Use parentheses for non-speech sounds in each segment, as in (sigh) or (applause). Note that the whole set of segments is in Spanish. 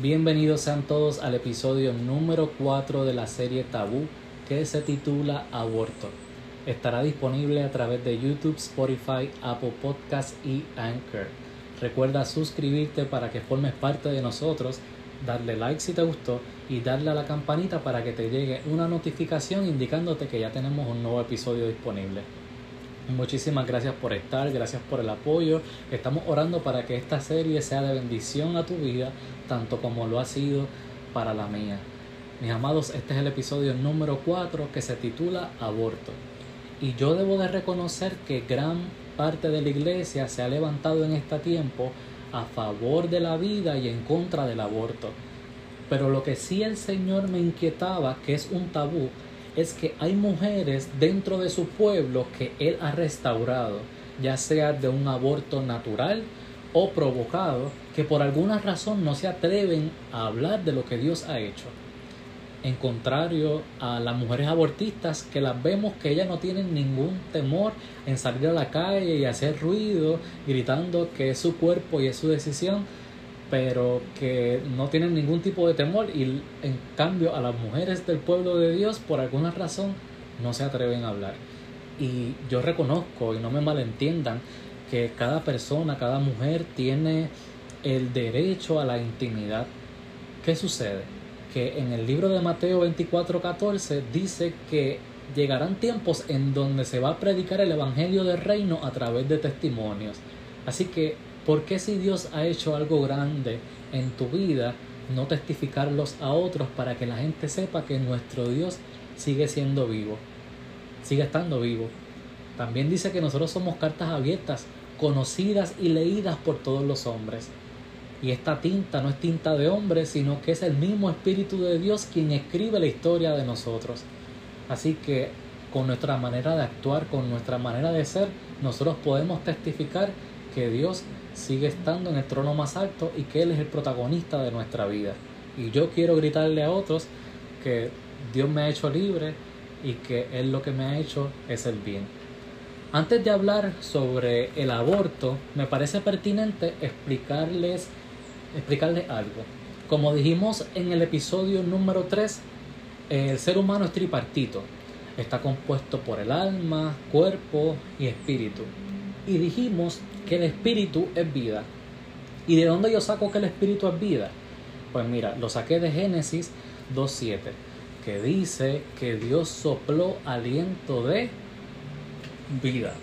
Bienvenidos sean todos al episodio número 4 de la serie Tabú que se titula Aborto. Estará disponible a través de YouTube, Spotify, Apple Podcasts y Anchor. Recuerda suscribirte para que formes parte de nosotros, darle like si te gustó y darle a la campanita para que te llegue una notificación indicándote que ya tenemos un nuevo episodio disponible. Muchísimas gracias por estar, gracias por el apoyo. Estamos orando para que esta serie sea de bendición a tu vida, tanto como lo ha sido para la mía. Mis amados, este es el episodio número 4 que se titula Aborto. Y yo debo de reconocer que gran parte de la iglesia se ha levantado en este tiempo a favor de la vida y en contra del aborto. Pero lo que sí el Señor me inquietaba, que es un tabú, es que hay mujeres dentro de su pueblo que Él ha restaurado, ya sea de un aborto natural o provocado, que por alguna razón no se atreven a hablar de lo que Dios ha hecho. En contrario a las mujeres abortistas que las vemos que ellas no tienen ningún temor en salir a la calle y hacer ruido gritando que es su cuerpo y es su decisión, pero que no tienen ningún tipo de temor y en cambio a las mujeres del pueblo de Dios por alguna razón no se atreven a hablar. Y yo reconozco y no me malentiendan que cada persona, cada mujer tiene el derecho a la intimidad. ¿Qué sucede? Que en el libro de Mateo 24:14 dice que llegarán tiempos en donde se va a predicar el evangelio del reino a través de testimonios. Así que ¿Por qué si Dios ha hecho algo grande en tu vida, no testificarlos a otros para que la gente sepa que nuestro Dios sigue siendo vivo, sigue estando vivo? También dice que nosotros somos cartas abiertas, conocidas y leídas por todos los hombres. Y esta tinta no es tinta de hombre, sino que es el mismo Espíritu de Dios quien escribe la historia de nosotros. Así que con nuestra manera de actuar, con nuestra manera de ser, nosotros podemos testificar que Dios sigue estando en el trono más alto y que Él es el protagonista de nuestra vida. Y yo quiero gritarle a otros que Dios me ha hecho libre y que Él lo que me ha hecho es el bien. Antes de hablar sobre el aborto, me parece pertinente explicarles, explicarles algo. Como dijimos en el episodio número 3, el ser humano es tripartito. Está compuesto por el alma, cuerpo y espíritu. Y dijimos que el espíritu es vida. ¿Y de dónde yo saco que el espíritu es vida? Pues mira, lo saqué de Génesis 2.7, que dice que Dios sopló aliento de vida.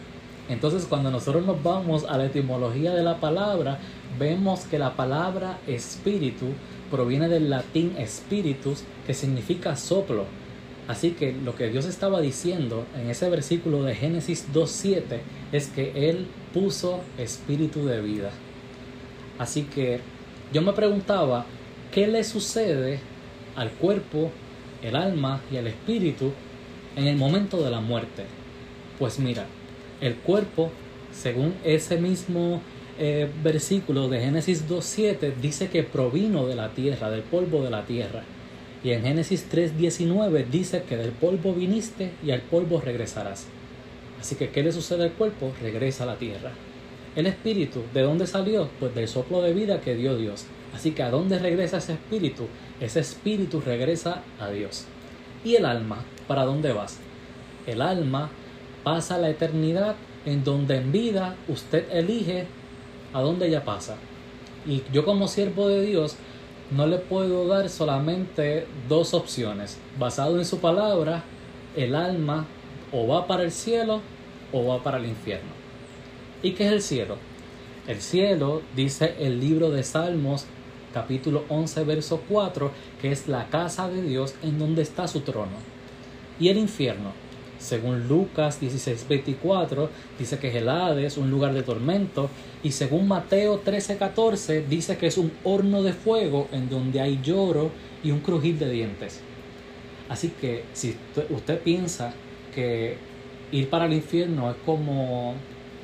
Entonces cuando nosotros nos vamos a la etimología de la palabra, vemos que la palabra espíritu proviene del latín spiritus, que significa soplo. Así que lo que Dios estaba diciendo en ese versículo de Génesis 2.7 es que Él puso espíritu de vida. Así que yo me preguntaba, ¿qué le sucede al cuerpo, el alma y el espíritu en el momento de la muerte? Pues mira, el cuerpo, según ese mismo eh, versículo de Génesis 2.7, dice que provino de la tierra, del polvo de la tierra. Y en Génesis 3.19 dice que del polvo viniste y al polvo regresarás. Así que, ¿qué le sucede al cuerpo? Regresa a la tierra. El espíritu, ¿de dónde salió? Pues del soplo de vida que dio Dios. Así que, ¿a dónde regresa ese espíritu? Ese espíritu regresa a Dios. ¿Y el alma? ¿Para dónde vas? El alma pasa la eternidad en donde en vida usted elige a dónde ella pasa. Y yo como siervo de Dios no le puedo dar solamente dos opciones. Basado en su palabra, el alma o va para el cielo o va para el infierno. ¿Y qué es el cielo? El cielo, dice el libro de Salmos, capítulo 11, verso 4, que es la casa de Dios en donde está su trono. Y el infierno, según Lucas 16, 24, dice que es el Hades, un lugar de tormento. Y según Mateo 13, 14, dice que es un horno de fuego en donde hay lloro y un crujir de dientes. Así que si usted piensa que ir para el infierno es como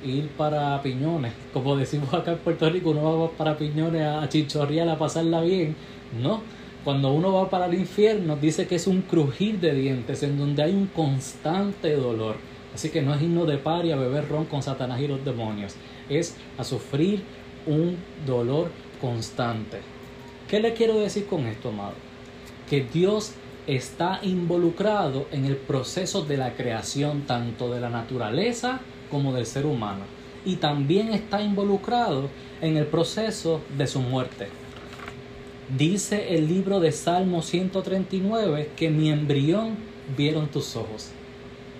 ir para Piñones, como decimos acá en Puerto Rico, uno va para Piñones a chichorrear, a pasarla bien, no. Cuando uno va para el infierno dice que es un crujir de dientes en donde hay un constante dolor. Así que no es irnos de par y a beber ron con Satanás y los demonios. Es a sufrir un dolor constante. ¿Qué le quiero decir con esto, amado? Que Dios está involucrado en el proceso de la creación tanto de la naturaleza como del ser humano. Y también está involucrado en el proceso de su muerte. Dice el libro de Salmo 139 que mi embrión vieron tus ojos.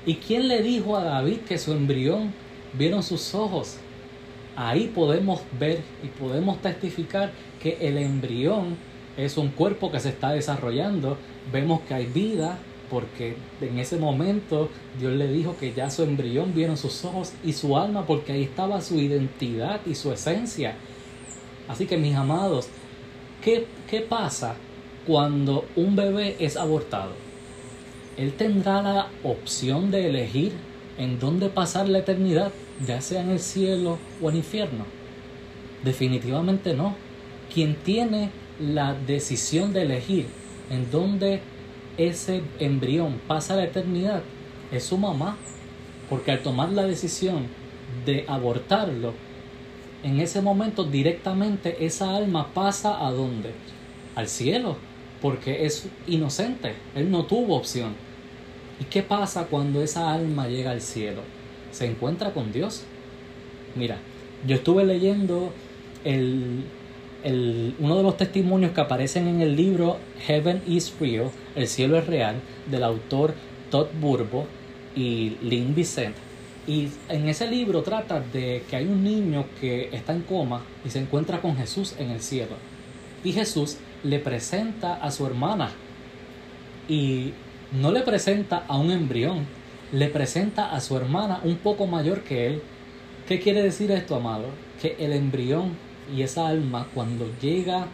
¿Y quién le dijo a David que su embrión vieron sus ojos? Ahí podemos ver y podemos testificar que el embrión es un cuerpo que se está desarrollando. Vemos que hay vida porque en ese momento Dios le dijo que ya su embrión vieron sus ojos y su alma porque ahí estaba su identidad y su esencia. Así que mis amados, ¿qué, qué pasa cuando un bebé es abortado? Él tendrá la opción de elegir en dónde pasar la eternidad, ya sea en el cielo o en el infierno. Definitivamente no. Quien tiene la decisión de elegir en dónde ese embrión pasa la eternidad es su mamá, porque al tomar la decisión de abortarlo, en ese momento directamente esa alma pasa a dónde? Al cielo, porque es inocente, él no tuvo opción. ¿Y qué pasa cuando esa alma llega al cielo? Se encuentra con Dios. Mira, yo estuve leyendo el uno de los testimonios que aparecen en el libro Heaven is Real, El cielo es real, del autor Todd Burbo y Lynn Vicent. Y en ese libro trata de que hay un niño que está en coma y se encuentra con Jesús en el cielo. Y Jesús le presenta a su hermana. Y no le presenta a un embrión, le presenta a su hermana un poco mayor que él. ¿Qué quiere decir esto, amado? Que el embrión y esa alma cuando llega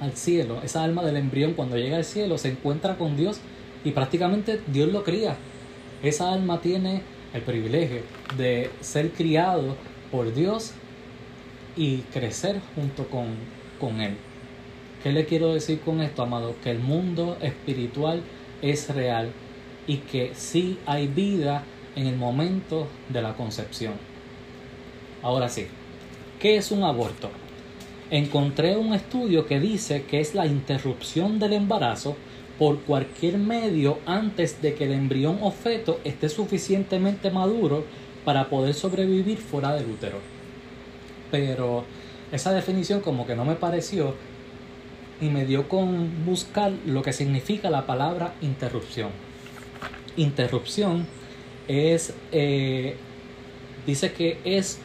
al cielo, esa alma del embrión cuando llega al cielo se encuentra con Dios y prácticamente Dios lo cría. Esa alma tiene el privilegio de ser criado por Dios y crecer junto con, con Él. ¿Qué le quiero decir con esto, amado? Que el mundo espiritual es real y que sí hay vida en el momento de la concepción. Ahora sí, ¿Qué es un aborto? Encontré un estudio que dice que es la interrupción del embarazo por cualquier medio antes de que el embrión o feto esté suficientemente maduro para poder sobrevivir fuera del útero. Pero esa definición como que no me pareció y me dio con buscar lo que significa la palabra interrupción. Interrupción es, eh, dice que es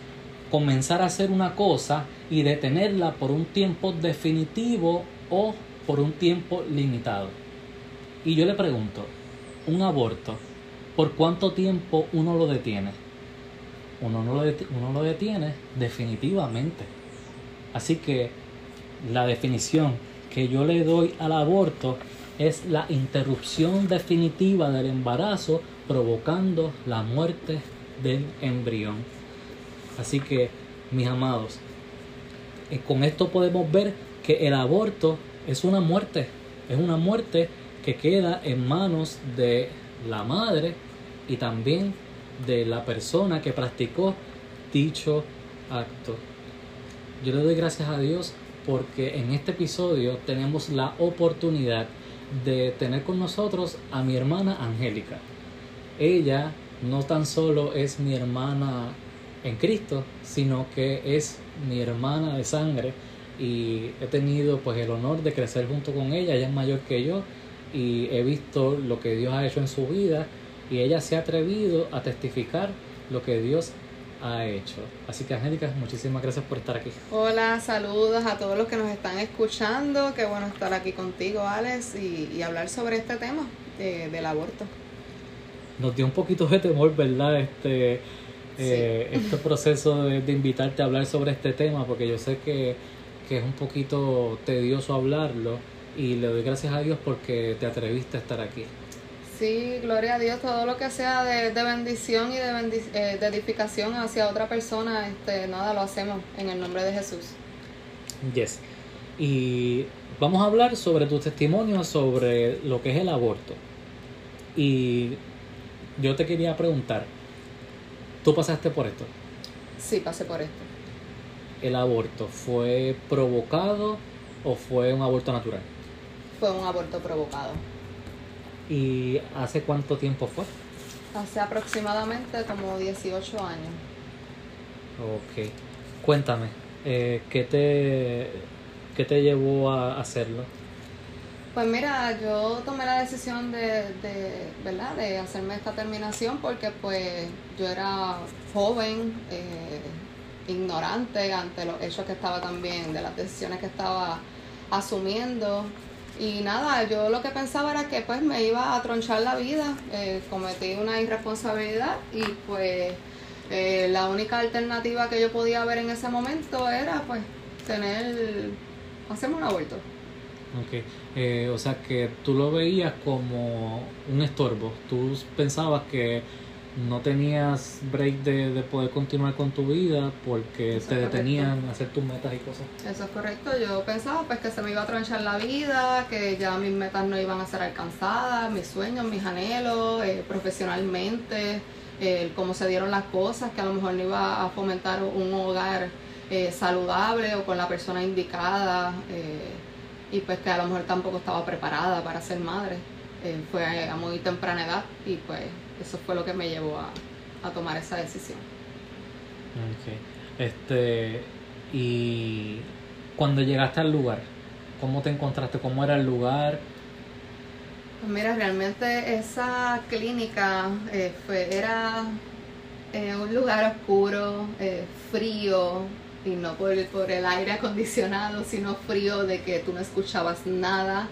comenzar a hacer una cosa y detenerla por un tiempo definitivo o por un tiempo limitado. Y yo le pregunto, un aborto, ¿por cuánto tiempo uno lo detiene? Uno no lo, uno lo detiene definitivamente. Así que la definición que yo le doy al aborto es la interrupción definitiva del embarazo provocando la muerte del embrión. Así que, mis amados, eh, con esto podemos ver que el aborto es una muerte, es una muerte que queda en manos de la madre y también de la persona que practicó dicho acto. Yo le doy gracias a Dios porque en este episodio tenemos la oportunidad de tener con nosotros a mi hermana Angélica. Ella no tan solo es mi hermana en Cristo, sino que es mi hermana de sangre y he tenido pues el honor de crecer junto con ella, ella es mayor que yo y he visto lo que Dios ha hecho en su vida y ella se ha atrevido a testificar lo que Dios ha hecho. Así que Angélica, muchísimas gracias por estar aquí. Hola, saludos a todos los que nos están escuchando. Qué bueno estar aquí contigo, Alex, y, hablar sobre este tema del aborto. Nos dio un poquito de temor, ¿verdad? Este, eh, este proceso de, invitarte a hablar sobre este tema, porque yo sé que, que, es un poquito tedioso hablarlo y le doy gracias a Dios porque te atreviste a estar aquí. Sí, gloria a Dios, todo lo que sea de, bendición y de, eh, de, edificación hacia otra persona, este, nada, lo hacemos en el nombre de Jesús. Yes. Y vamos a hablar sobre tu testimonio sobre lo que es el aborto. Y yo te quería preguntar, ¿Tú pasaste por esto? Sí, pasé por esto. ¿El aborto fue provocado o fue un aborto natural? Fue un aborto provocado. ¿Y hace cuánto tiempo fue? Hace aproximadamente como 18 años. Ok. Cuéntame, eh, ¿qué, te, ¿qué te llevó a hacerlo? Pues mira, yo tomé la decisión de, de, ¿verdad? de hacerme esta terminación porque pues yo era joven, eh, ignorante ante los hechos que estaba también, de las decisiones que estaba asumiendo. Y nada, yo lo que pensaba era que pues me iba a tronchar la vida, eh, cometí una irresponsabilidad y pues eh, la única alternativa que yo podía ver en ese momento era pues tener, hacerme un aborto. Ok, eh, o sea que tú lo veías como un estorbo, tú pensabas que no tenías break de, de poder continuar con tu vida porque Eso te detenían a hacer tus metas y cosas. Eso es correcto, yo pensaba pues que se me iba a tronchar la vida, que ya mis metas no iban a ser alcanzadas, mis sueños, mis anhelos, eh, profesionalmente, eh, cómo se dieron las cosas, que a lo mejor no iba a fomentar un hogar eh, saludable o con la persona indicada eh, y pues que a lo mejor tampoco estaba preparada para ser madre. Eh, fue a muy temprana edad y pues eso fue lo que me llevó a, a tomar esa decisión. Ok. Este, y cuando llegaste al lugar, ¿cómo te encontraste? ¿Cómo era el lugar? Pues mira, realmente esa clínica eh, fue, era eh, un lugar oscuro, eh, frío, y no por, por el aire acondicionado, sino frío de que tú no escuchabas nada,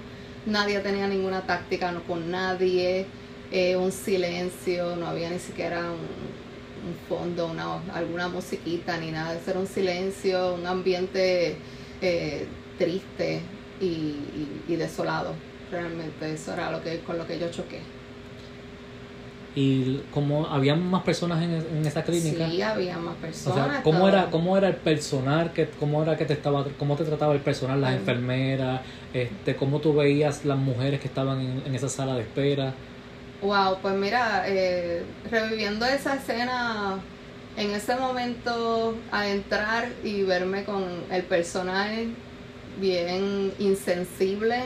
nadie tenía ninguna táctica no con nadie, eh, un silencio, no había ni siquiera un, un fondo, una, alguna musiquita ni nada, eso era un silencio, un ambiente eh, triste y, y- y desolado. Realmente eso era lo que con lo que yo choqué. Y como habían más personas en, en esa clínica. Sí, había más O personas. sea, ¿cómo estaba- era, cómo era el personal, que, cómo era que te estaba, cómo te trataba el personal, las Ay. enfermeras, este, cómo tú veías las mujeres que estaban en, en esa sala de espera? Wow, pues mira, eh, reviviendo esa escena, en ese momento a entrar y verme con el personal bien insensible,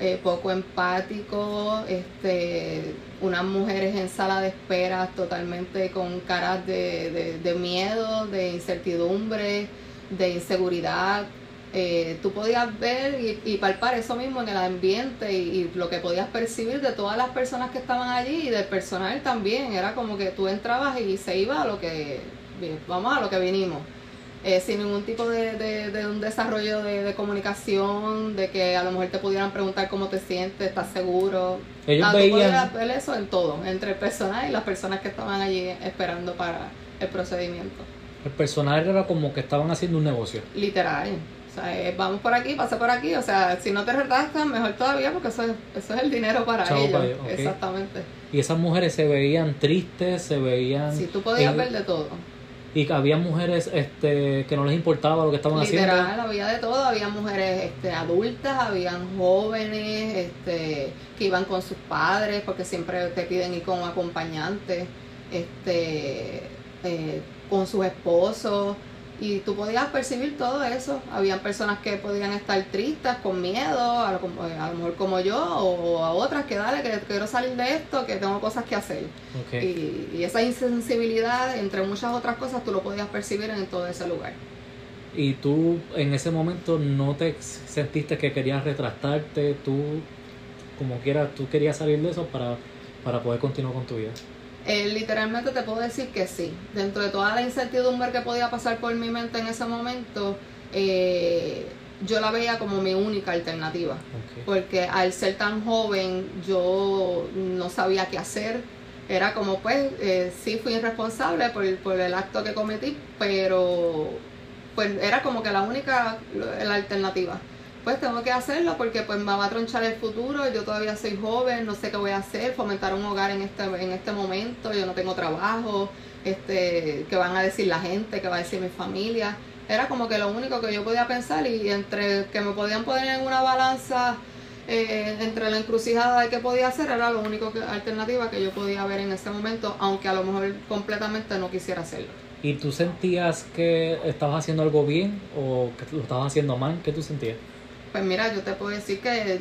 eh, poco empático, este, unas mujeres en sala de espera totalmente con caras de, de- de miedo, de incertidumbre, de inseguridad. Eh, tú podías ver y, y palpar eso mismo en el ambiente y, y lo que podías percibir de todas las personas que estaban allí y del personal también. Era como que tú entrabas y se iba a lo que, vamos a lo que vinimos. Eh, sin ningún tipo de, de- de un desarrollo de, de comunicación, de que a lo mejor te pudieran preguntar cómo te sientes, estás seguro. Ellos Ah, veían- podías ver eso en todo, entre el personal y las personas que estaban allí esperando para el procedimiento. El personal era como que estaban haciendo un negocio. Literal. O sea, eh, vamos por aquí, pasa por aquí. O sea, si no te retractas, mejor todavía porque eso es, eso es el dinero para Chavo ellos. para ellos, ok. Exactamente. Y esas mujeres se veían tristes, se veían... Si tú podías eh, ver de todo. Y había mujeres este, que no les importaba lo que estaban haciendo. Literal, había de todo, había mujeres este, adultas, habían jóvenes este, que iban con sus padres, porque siempre te piden ir con un acompañante, este, eh, con sus esposos, y tú podías percibir todo eso. Habían personas que podían estar tristes, con miedo, a lo, como- a lo mejor como yo, o a otras que dale, que quiero salir de esto, que tengo cosas que hacer. Y, y esa insensibilidad, entre muchas otras cosas, tú lo podías percibir en todo ese lugar. Y tú en ese momento no te sentiste que querías retractarte, tú como quieras, tú querías salir de eso para, para poder continuar con tu vida. Eh, literalmente te puedo decir que sí. Dentro de toda la incertidumbre que podía pasar por mi mente en ese momento, eh, yo la veía como mi única alternativa. Porque al ser tan joven yo no sabía qué hacer. Era como pues, eh, sí fui irresponsable por, por el acto que cometí, pero pues era como que la única la alternativa. Pues tengo que hacerlo porque pues me va a tronchar el futuro, yo todavía soy joven, no sé qué voy a hacer, fomentar un hogar en este, en este momento, yo no tengo trabajo, este, qué van a decir la gente, qué va a decir mi familia. Era como que lo único que yo podía pensar y entre que me podían poner en una balanza eh, entre la encrucijada de qué podía hacer era lo único que, alternativa que yo podía ver en ese momento, aunque a lo mejor completamente no quisiera hacerlo. ¿Y tú sentías que estabas haciendo algo bien o que lo estabas haciendo mal? ¿Qué tú sentías? Pues mira, yo te puedo decir que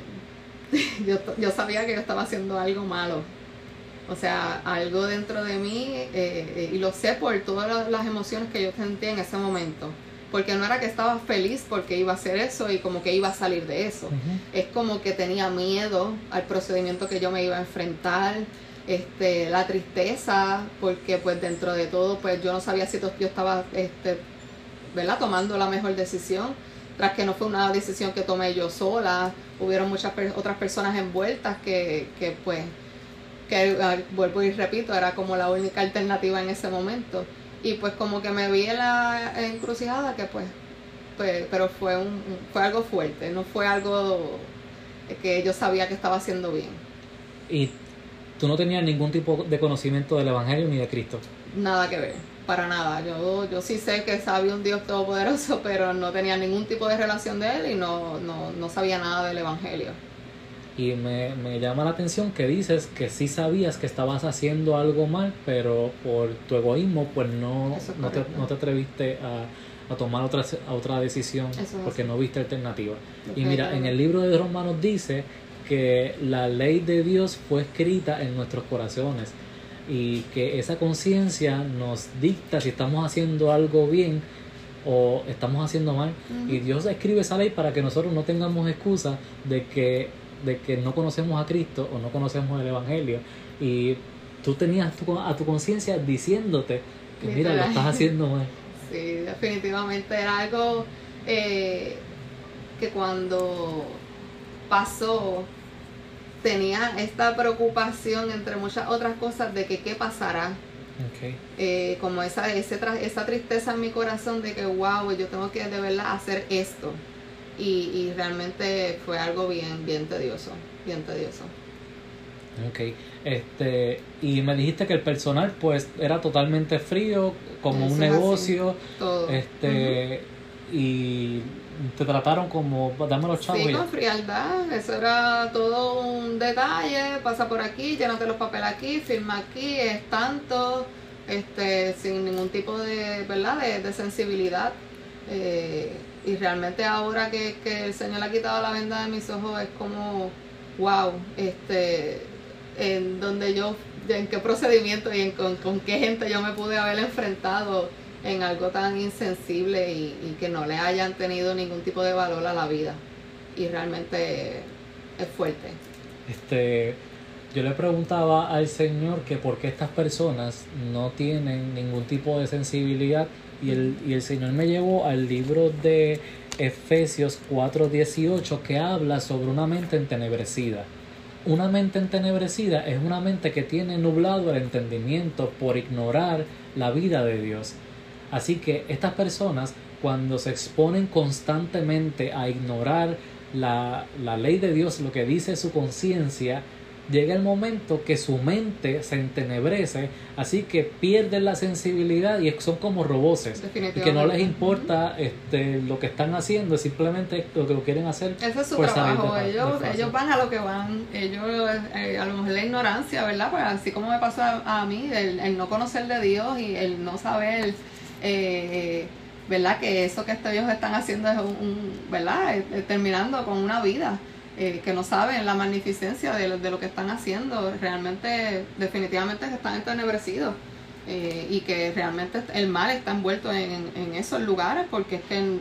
(laughs) yo, yo sabía que yo estaba haciendo algo malo. O sea, algo dentro de mí, eh, eh, y lo sé por todas las emociones que yo sentía en ese momento. Porque no era que estaba feliz porque iba a hacer eso y como que iba a salir de eso. Es como que tenía miedo al procedimiento que yo me iba a enfrentar, este, la tristeza, porque pues dentro de todo, pues yo no sabía si yo estaba, este, ¿verdad? Tomando la mejor decisión tras que no fue una decisión que tomé yo sola, hubieron muchas otras personas envueltas que, que pues, que ah, vuelvo y repito, era como la única alternativa en ese momento. Y pues como que me vi en la encrucijada que pues, pues pero fue, un, fue algo fuerte, no fue algo que yo sabía que estaba haciendo bien. ¿Y tú no tenías ningún tipo de conocimiento del Evangelio ni de Cristo? Nada que ver para nada. Yo, yo sí sé que sabía un Dios todopoderoso, (laughs) pero no tenía ningún tipo de relación de él y no, no, no sabía nada del Evangelio. Y me, me, llama la atención que dices que sí sabías que estabas haciendo algo mal, pero por tu egoísmo pues no, no, te, no te atreviste a, a tomar otra, otra decisión porque no viste alternativa. Y mira, en el libro de Romanos dice que la ley de Dios fue escrita en nuestros corazones y que esa conciencia nos dicta si estamos haciendo algo bien o estamos haciendo mal. Y Dios escribe esa ley para que nosotros no tengamos excusa de que, de que no conocemos a Cristo o no conocemos el Evangelio. Y tú tenías a tu conciencia diciéndote que mira, lo estás haciendo mal. (laughs) Sí, definitivamente era algo eh, que cuando pasó tenía esta preocupación, entre muchas otras cosas, de que qué pasará. Eh, como esa, ese esa tristeza en mi corazón de que, wow, yo tengo que de verdad hacer esto. Y, y realmente fue algo bien, bien tedioso, bien tedioso. Ok, este, y me dijiste que el personal pues era totalmente frío, como un negocio, todo. este, y te trataron como, dame los chavos. Sí, con frialdad, eso era todo un detalle, pasa por aquí, llénate los papeles aquí, firma aquí, es tanto, este, sin ningún tipo de, ¿verdad?, de, sensibilidad. Eh, y realmente ahora que, que el Señor ha quitado la venda de mis ojos es como, wow, este, en donde yo, en qué procedimiento y en, con, con qué gente yo me pude haber enfrentado en algo tan insensible y, que no le hayan tenido ningún tipo de valor a la vida. Y realmente es fuerte. Este, yo le preguntaba al Señor que por qué estas personas no tienen ningún tipo de sensibilidad y el, y el Señor me llevó al libro de Efesios 4:18 que habla sobre una mente entenebrecida. Una mente entenebrecida es una mente que tiene nublado el entendimiento por ignorar la vida de Dios. Así que estas personas, cuando se exponen constantemente a ignorar la, la ley de Dios, lo que dice su conciencia, llega el momento que su mente se entenebrece, así que pierden la sensibilidad y son como roboses. Y que no les importa este, lo que están haciendo, simplemente lo que lo quieren hacer. Ese es su trabajo, ellos, ellos van a lo que van, ellos eh, a lo mejor la ignorancia, ¿verdad? Pues así como me pasó a, mí, el, el, no conocer de Dios y el no saber eh, ¿verdad? Que eso que ellos están haciendo es un, ¿verdad? Eh, eh, terminando con una vida. Que no saben la magnificencia de, de, lo que están haciendo, realmente, definitivamente están entenebrecidos y que realmente el mal está envuelto en, esos lugares porque es que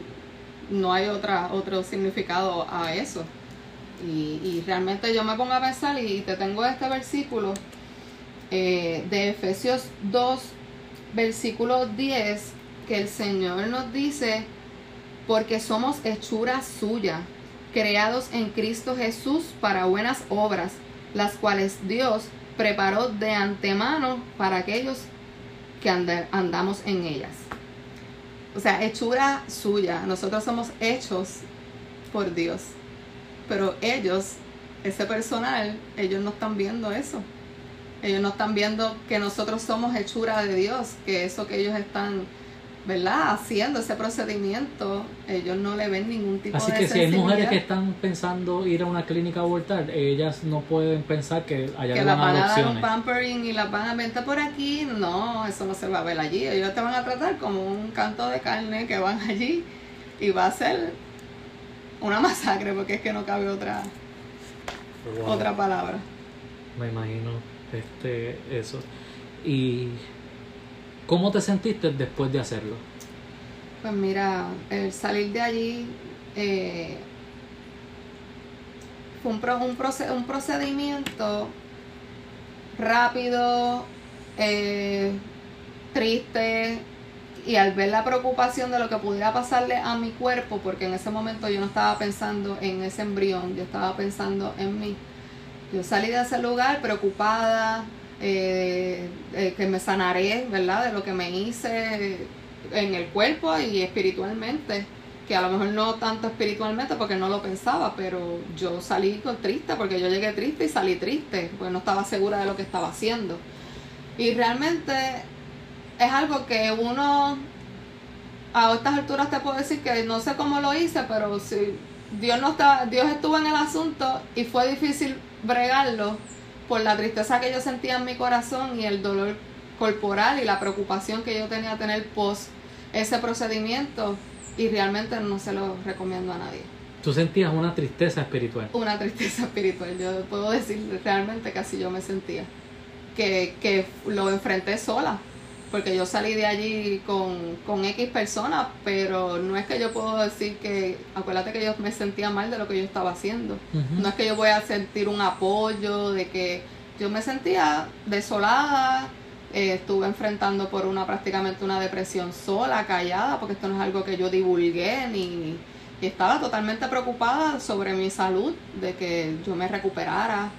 no hay otra, otro significado a eso. Y realmente yo me pongo a pensar y te tengo este versículo de Efesios 2, versículo 10, que el Señor nos dice, porque somos hechura suya, creados en Cristo Jesús para buenas obras, las cuales Dios preparó de antemano para aquellos que andamos en ellas. O sea, hechura suya. Nosotros somos hechos por Dios. Pero ellos, ese personal, ellos no están viendo eso. Ellos no están viendo que nosotros somos hechura de Dios, que eso que ellos están, ¿verdad? Haciendo ese procedimiento, ellos no le ven ningún tipo Así de Así que si hay mujeres que están pensando ir a una clínica a abortar, ellas no pueden pensar que haya Que las van a dar un pampering y las van a vender por aquí, no, eso no se va a ver allí. Ellos te van a tratar como un canto de carne que van allí y va a ser una masacre, porque es que no cabe otra, Wow. otra palabra. Me imagino este, eso. ¿Y cómo te sentiste después de hacerlo? Pues mira, el salir de allí eh, fue un, pro- un, un procedimiento rápido, eh, triste y al ver la preocupación de lo que pudiera pasarle a mi cuerpo, porque en ese momento yo no estaba pensando en ese embrión, yo estaba pensando en mí. Yo salí de ese lugar preocupada, eh, eh, que me sanaré, ¿verdad? De lo que me hice en el cuerpo y espiritualmente, que a lo mejor no tanto espiritualmente porque no lo pensaba, pero yo salí triste porque yo llegué triste y salí triste, porque no estaba segura de lo que estaba haciendo. Y realmente es algo que uno a estas alturas te puedo decir que no sé cómo lo hice, pero si Dios no está, Dios estuvo en el asunto y fue difícil bregarlo por la tristeza que yo sentía en mi corazón y el dolor corporal y la preocupación que yo tenía a tener post ese procedimiento y realmente no se lo recomiendo a nadie. Tú sentías una tristeza espiritual. Una tristeza espiritual, yo puedo decir realmente que así yo me sentía, que, que lo enfrenté sola, porque yo salí de allí con, con X personas, pero no es que yo puedo decir que, acuérdate que yo me sentía mal de lo que yo estaba haciendo. No es que yo voy a sentir un apoyo, de que yo me sentía desolada, eh, estuve enfrentando por una prácticamente una depresión sola, callada, porque esto no es algo que yo divulgué ni y estaba totalmente preocupada sobre mi salud, de que yo me recuperara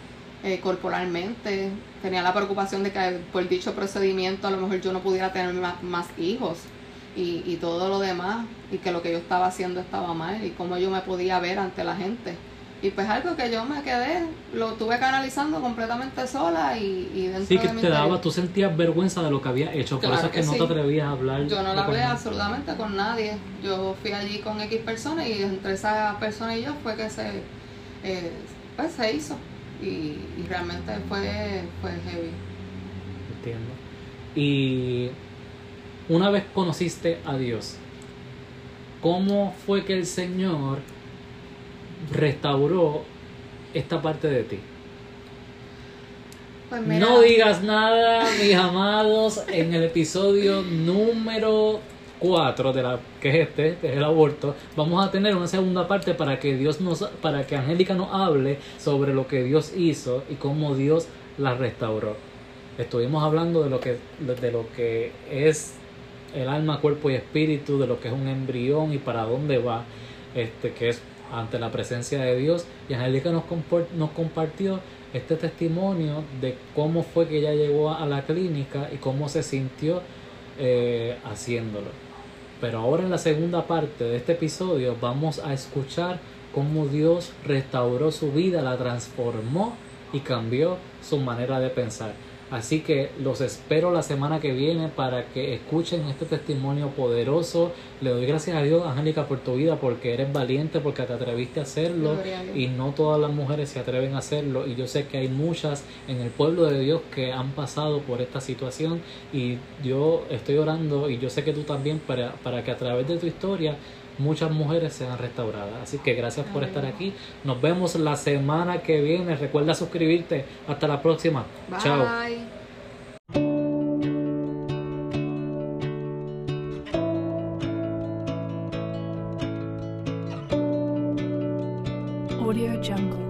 eh, corporalmente. Tenía la preocupación de que por dicho procedimiento a lo mejor yo no pudiera tener más, más hijos y, y todo lo demás, y que lo que yo estaba haciendo estaba mal y cómo yo me podía ver ante la gente. Y pues algo que yo me quedé, lo tuve canalizando completamente sola y, y dentro Sí, de que mi te interior. daba, tú sentías vergüenza de lo que habías hecho, por eso es que, que no sí. te atrevías a hablar. Yo no de la hablé con- absolutamente con nadie. Yo fui allí con X personas y entre esa persona y yo fue que se, eh, pues se hizo. Y, y realmente fue, fue heavy. Entiendo. Y una vez conociste a Dios, ¿cómo fue que el Señor restauró esta parte de ti? Pues mira, No digas nada, mis amados, en el episodio número 4 de la que es este, que es el aborto, vamos a tener una segunda parte para que Dios nos para que Angélica nos hable sobre lo que Dios hizo y cómo Dios la restauró. Estuvimos hablando de lo que de lo que es el alma, cuerpo y espíritu, de lo que es un embrión y para dónde va, este que es ante la presencia de Dios y Angélica nos, nos compartió este testimonio de cómo fue que ella llegó a la clínica y cómo se sintió eh, haciéndolo. Pero ahora en la segunda parte de este episodio vamos a escuchar cómo Dios restauró su vida, la transformó y cambió su manera de pensar. Así que los espero la semana que viene para que escuchen este testimonio poderoso. Le doy gracias a Dios, Angélica, por tu vida, porque eres valiente, porque te atreviste a hacerlo y no todas las mujeres se atreven a hacerlo. Y yo sé que hay muchas en el pueblo de Dios que han pasado por esta situación y yo estoy orando y yo sé que tú también para, para que a través de tu historia muchas mujeres sean restauradas. Así que gracias por estar aquí. Nos vemos la semana que viene. Recuerda suscribirte. Hasta la próxima. Bye. Chao. Audio Jungle.